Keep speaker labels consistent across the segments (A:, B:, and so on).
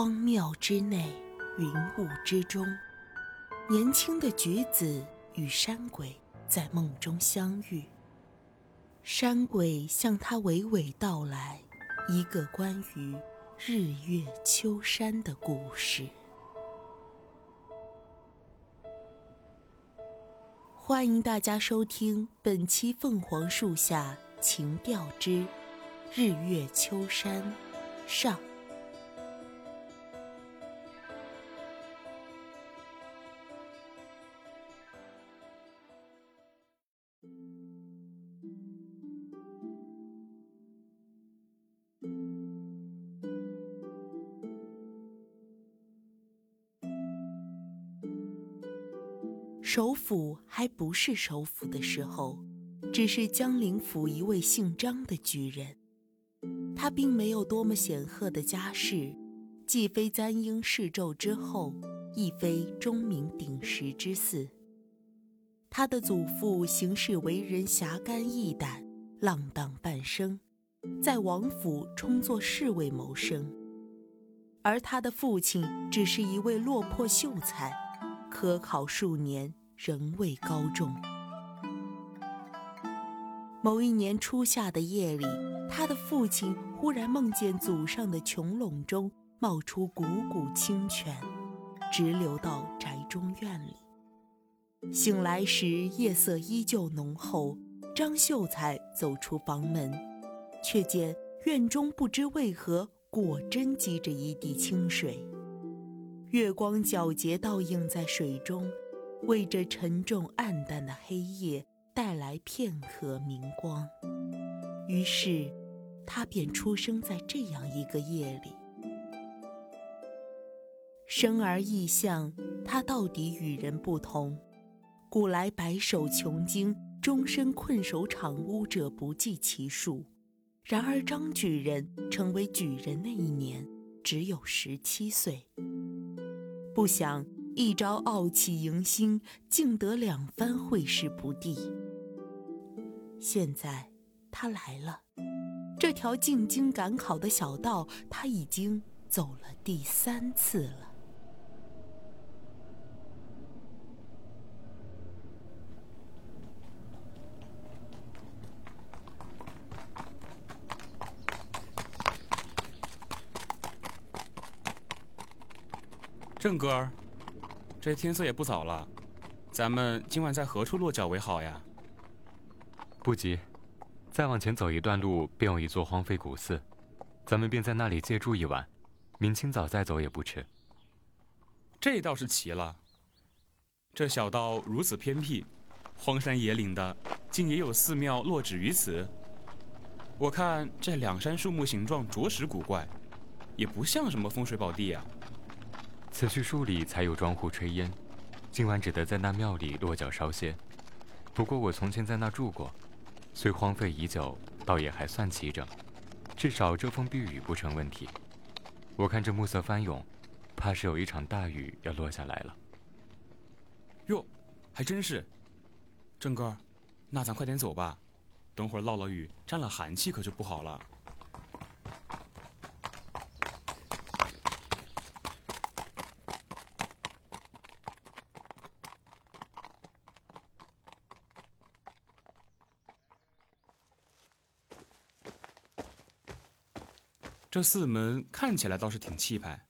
A: 荒庙之内，云雾之中，年轻的菊子与山鬼在梦中相遇。山鬼向他娓娓道来一个关于日月秋山的故事。欢迎大家收听本期《凤凰树下情调之日月秋山》上。首府还不是首府的时候，只是江陵府一位姓张的举人。他并没有多么显赫的家世，既非簪缨侍纣之后，亦非钟鸣鼎食之嗣。他的祖父行事为人侠肝义胆，浪荡半生，在王府充作侍卫谋生；而他的父亲只是一位落魄秀才，科考数年。仍未高中。某一年初夏的夜里，他的父亲忽然梦见祖上的穹窿中冒出汩汩清泉，直流到宅中院里。醒来时，夜色依旧浓厚。张秀才走出房门，却见院中不知为何果真积着一地清水，月光皎洁倒映在水中。为这沉重暗淡的黑夜带来片刻明光，于是，他便出生在这样一个夜里。生而异象，他到底与人不同。古来白首穷经，终身困守场屋者不计其数。然而张举人成为举人那一年，只有十七岁。不想。一朝傲气迎新，竟得两番会试不第。现在他来了，这条进京赶考的小道，他已经走了第三次了。
B: 郑哥儿。这天色也不早了，咱们今晚在何处落脚为好呀？
C: 不急，再往前走一段路，便有一座荒废古寺，咱们便在那里借住一晚，明清早再走也不迟。
B: 这倒是奇了，这小道如此偏僻，荒山野岭的，竟也有寺庙落址于此。我看这两山树木形状着实古怪，也不像什么风水宝地啊。
C: 此去数里才有庄户炊烟，今晚只得在那庙里落脚稍歇。不过我从前在那住过，虽荒废已久，倒也还算齐整，至少遮风避雨不成问题。我看这暮色翻涌，怕是有一场大雨要落下来了。
B: 哟，还真是。正哥，那咱快点走吧，等会儿落了雨，沾了寒气可就不好了。这寺门看起来倒是挺气派，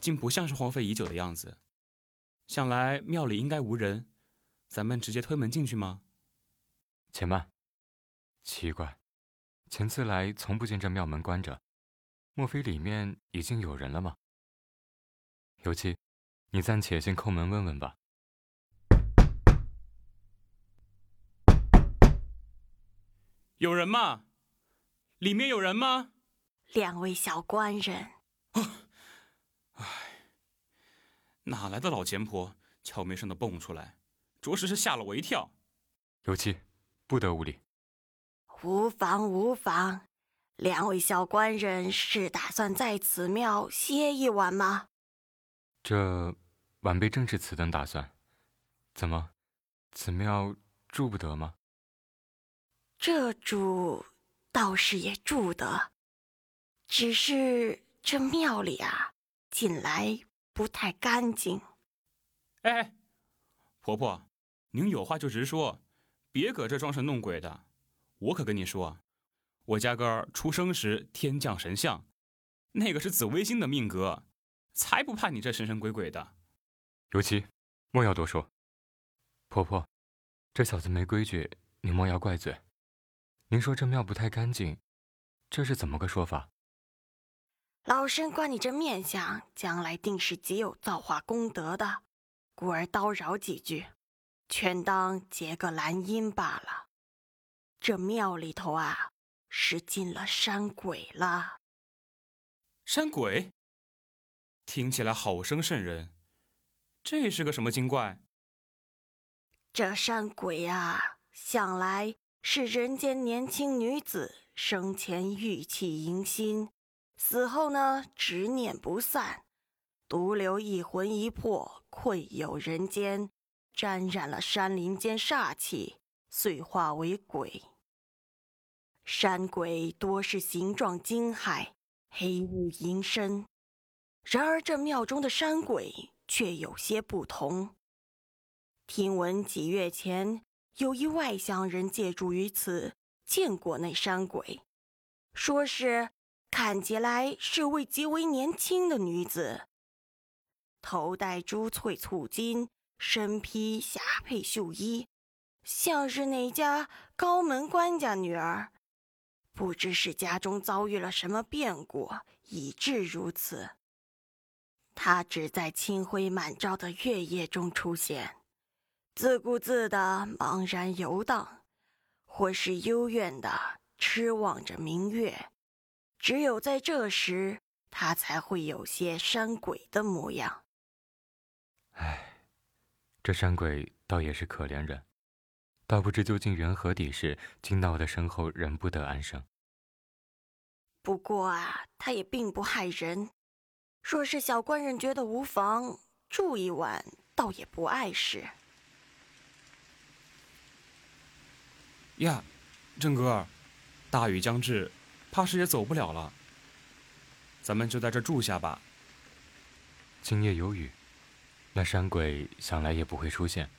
B: 竟不像是荒废已久的样子。想来庙里应该无人，咱们直接推门进去吗？
C: 且慢，奇怪，前次来从不见这庙门关着，莫非里面已经有人了吗？尤其，你暂且先叩门问问吧。
B: 有人吗？里面有人吗？
D: 两位小官人，
B: 唉，哪来的老钱婆，悄没声的蹦出来，着实是吓了我一跳。
C: 尤其，不得无礼。
D: 无妨无妨，两位小官人是打算在此庙歇一晚吗？
C: 这晚辈正是此等打算。怎么，此庙住不得吗？
D: 这住，倒是也住得。只是这庙里啊，近来不太干净。
B: 哎，婆婆，您有话就直说，别搁这装神弄鬼的。我可跟你说，我家哥儿出生时天降神像，那个是紫微星的命格，才不怕你这神神鬼鬼的。
C: 尤其，莫要多说。婆婆，这小子没规矩，您莫要怪罪。您说这庙不太干净，这是怎么个说法？
D: 老身观你这面相，将来定是极有造化功德的，故而叨扰几句，全当结个兰因罢了。这庙里头啊，是进了山鬼了。
B: 山鬼？听起来好生瘆人，这是个什么精怪？
D: 这山鬼啊，向来是人间年轻女子生前玉气迎心。死后呢，执念不散，独留一魂一魄困有人间，沾染了山林间煞气，遂化为鬼。山鬼多是形状惊骇，黑雾阴深。然而这庙中的山鬼却有些不同。听闻几月前有一外乡人借住于此，见过那山鬼，说是。看起来是位极为年轻的女子，头戴珠翠簇金，身披霞帔绣衣，像是哪家高门官家女儿。不知是家中遭遇了什么变故，以致如此。她只在清辉满照的月夜中出现，自顾自的茫然游荡，或是幽怨的痴望着明月。只有在这时，他才会有些山鬼的模样。
C: 唉，这山鬼倒也是可怜人，倒不知究竟缘何底事，惊到我的身后人不得安生。
D: 不过啊，他也并不害人。若是小官人觉得无妨，住一晚，倒也不碍事。
B: 呀，郑哥，大雨将至。怕是也走不了了，咱们就在这住下吧。
C: 今夜有雨，那山鬼想来也不会出现，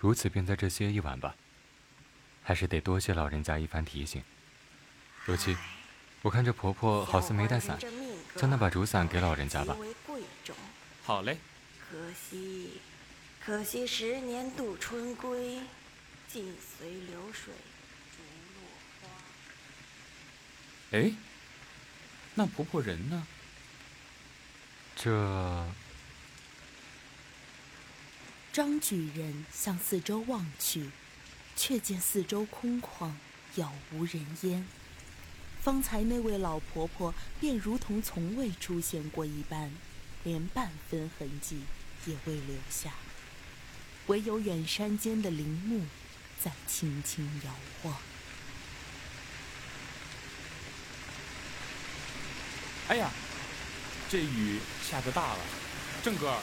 C: 如此便在这歇一晚吧。还是得多谢老人家一番提醒。尤其，我看这婆婆好似没带伞，将那把竹伞给老人家吧。
B: 好嘞。
D: 可惜，可惜十年渡春归，尽随流水。
B: 哎，那婆婆人呢？
C: 这
A: 张举人向四周望去，却见四周空旷，杳无人烟。方才那位老婆婆便如同从未出现过一般，连半分痕迹也未留下，唯有远山间的林木在轻轻摇晃。
B: 哎呀，这雨下得大了，正哥，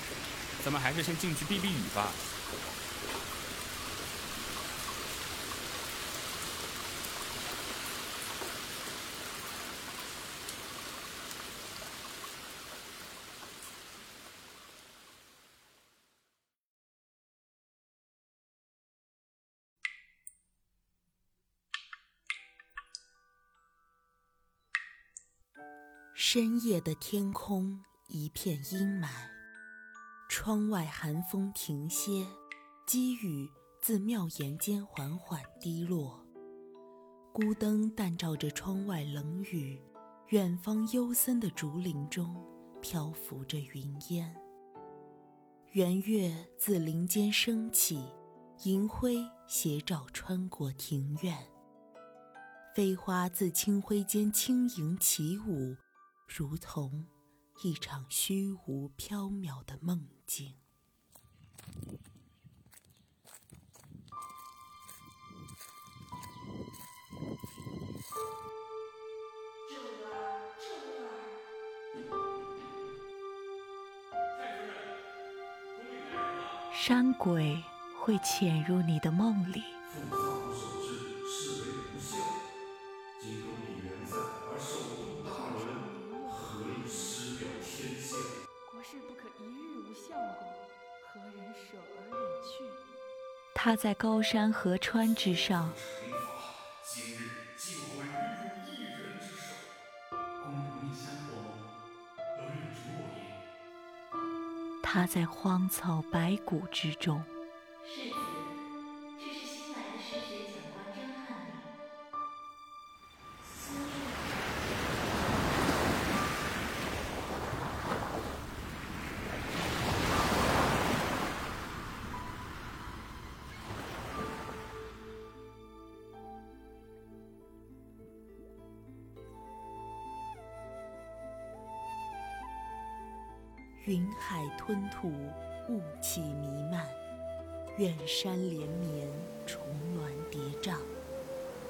B: 咱们还是先进去避避雨吧。
A: 深夜的天空一片阴霾，窗外寒风停歇，积雨自庙檐间缓缓滴落。孤灯淡照着窗外冷雨，远方幽森的竹林中漂浮着云烟。圆月自林间升起，银辉斜照穿过庭院。飞花自清辉间轻盈起舞。如同一场虚无缥缈的梦境。
E: 山鬼会潜入你的梦里。他在高山河川之上。他在荒草白骨之中。
A: 云海吞吐，雾气弥漫，远山连绵，重峦叠嶂。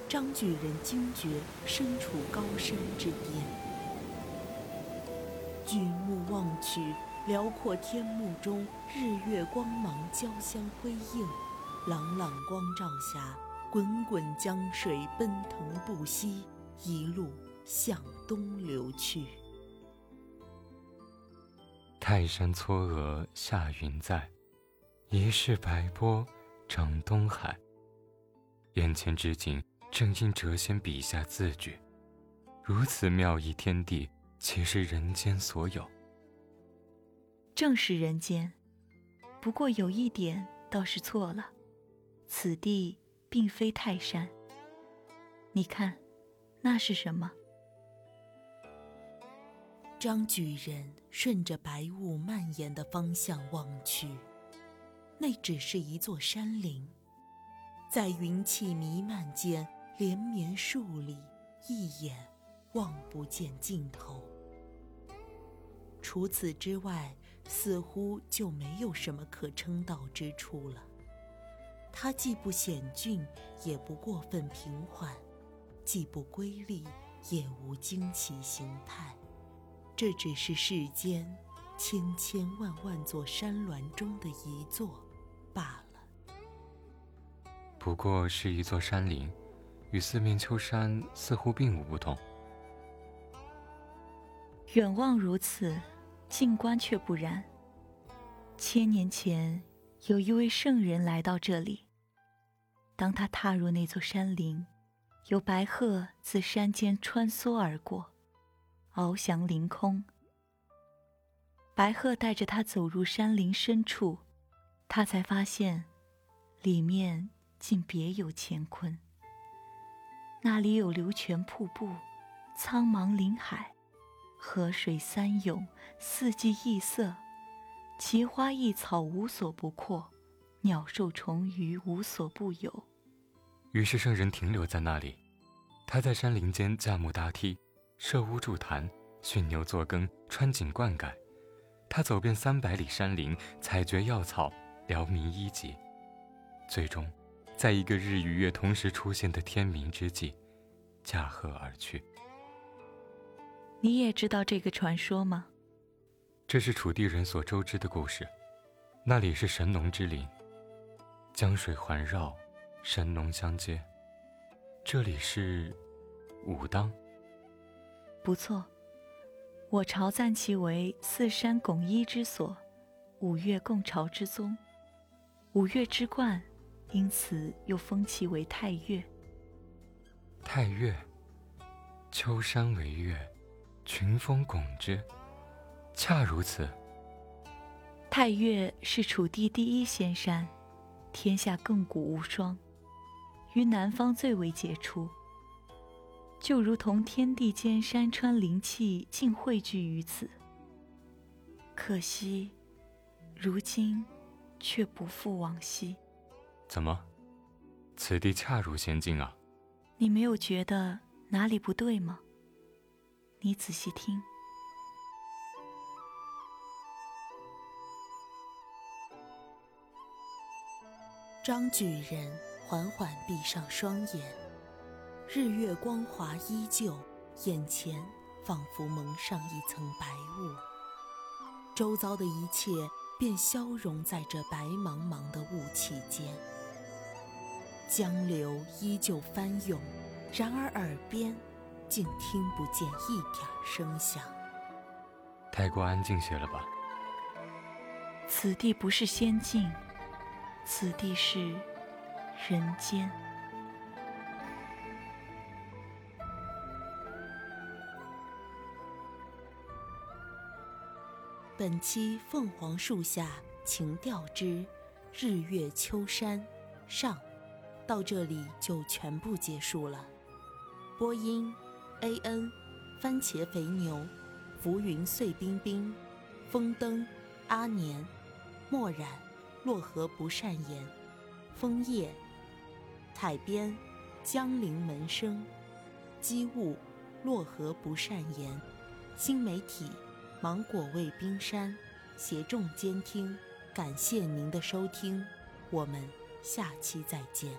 A: 张举人惊觉身处高山之巅，举目望去，辽阔天幕中日月光芒交相辉映，朗朗光照下，滚滚江水奔腾不息，一路向东流去。
C: 泰山嵯峨下云在，疑是白波涨东海。眼前之景，正因谪仙笔下字句。如此妙意天地，岂是人间所有？
E: 正是人间，不过有一点倒是错了，此地并非泰山。你看，那是什么？
A: 张举人顺着白雾蔓延的方向望去，那只是一座山林，在云气弥漫间，连绵数里，一眼望不见尽头。除此之外，似乎就没有什么可称道之处了。它既不险峻，也不过分平缓，既不瑰丽，也无惊奇形态。这只是世间千千万万座山峦中的一座罢了。
C: 不过是一座山林，与四面秋山似乎并无不同。
E: 远望如此，近观却不然。千年前，有一位圣人来到这里。当他踏入那座山林，有白鹤自山间穿梭而过，翱翔凌空。白鹤带着他走入山林深处，他才发现，里面竟别有乾坤。那里有流泉瀑布，苍茫林海。河水三涌，四季异色，奇花异草无所不阔，鸟兽虫鱼无所不有。
C: 于是圣人停留在那里，他在山林间架木搭梯，设屋筑坛，驯牛作羹，穿井灌溉。他走遍三百里山林，采掘药草，疗民医疾。最终，在一个日与月同时出现的天明之际，驾鹤而去。
E: 你也知道这个传说吗？
C: 这是楚地人所周知的故事。那里是神农之林，江水环绕，神农相接。这里是武当。
E: 不错，我朝赞其为四山拱一之所，五岳共朝之宗，五岳之冠，因此又封其为太岳。
C: 太岳，秋山为岳。群峰拱之，恰如此。
E: 太岳是楚地第一仙山，天下亘古无双，于南方最为杰出。就如同天地间山川灵气尽汇聚于此。可惜，如今却不复往昔。
C: 怎么？此地恰如仙境啊！
E: 你没有觉得哪里不对吗？你仔细听。
A: 张举人缓缓闭上双眼，日月光华依旧，眼前仿佛蒙上一层白雾，周遭的一切便消融在这白茫茫的雾气间。江流依旧翻涌，然而耳边。竟听不见一点声响，
C: 太过安静些了吧？
E: 此地不是仙境，此地是人间。
A: 本期凤凰树下情调之日月秋山上，到这里就全部结束了。播音：A N，番茄肥牛，浮云碎冰冰，风灯，阿年，墨染，洛河不善言，枫叶，彩编，江陵门生，机务，洛河不善言，新媒体。芒果味冰山，携众监听，感谢您的收听，我们下期再见。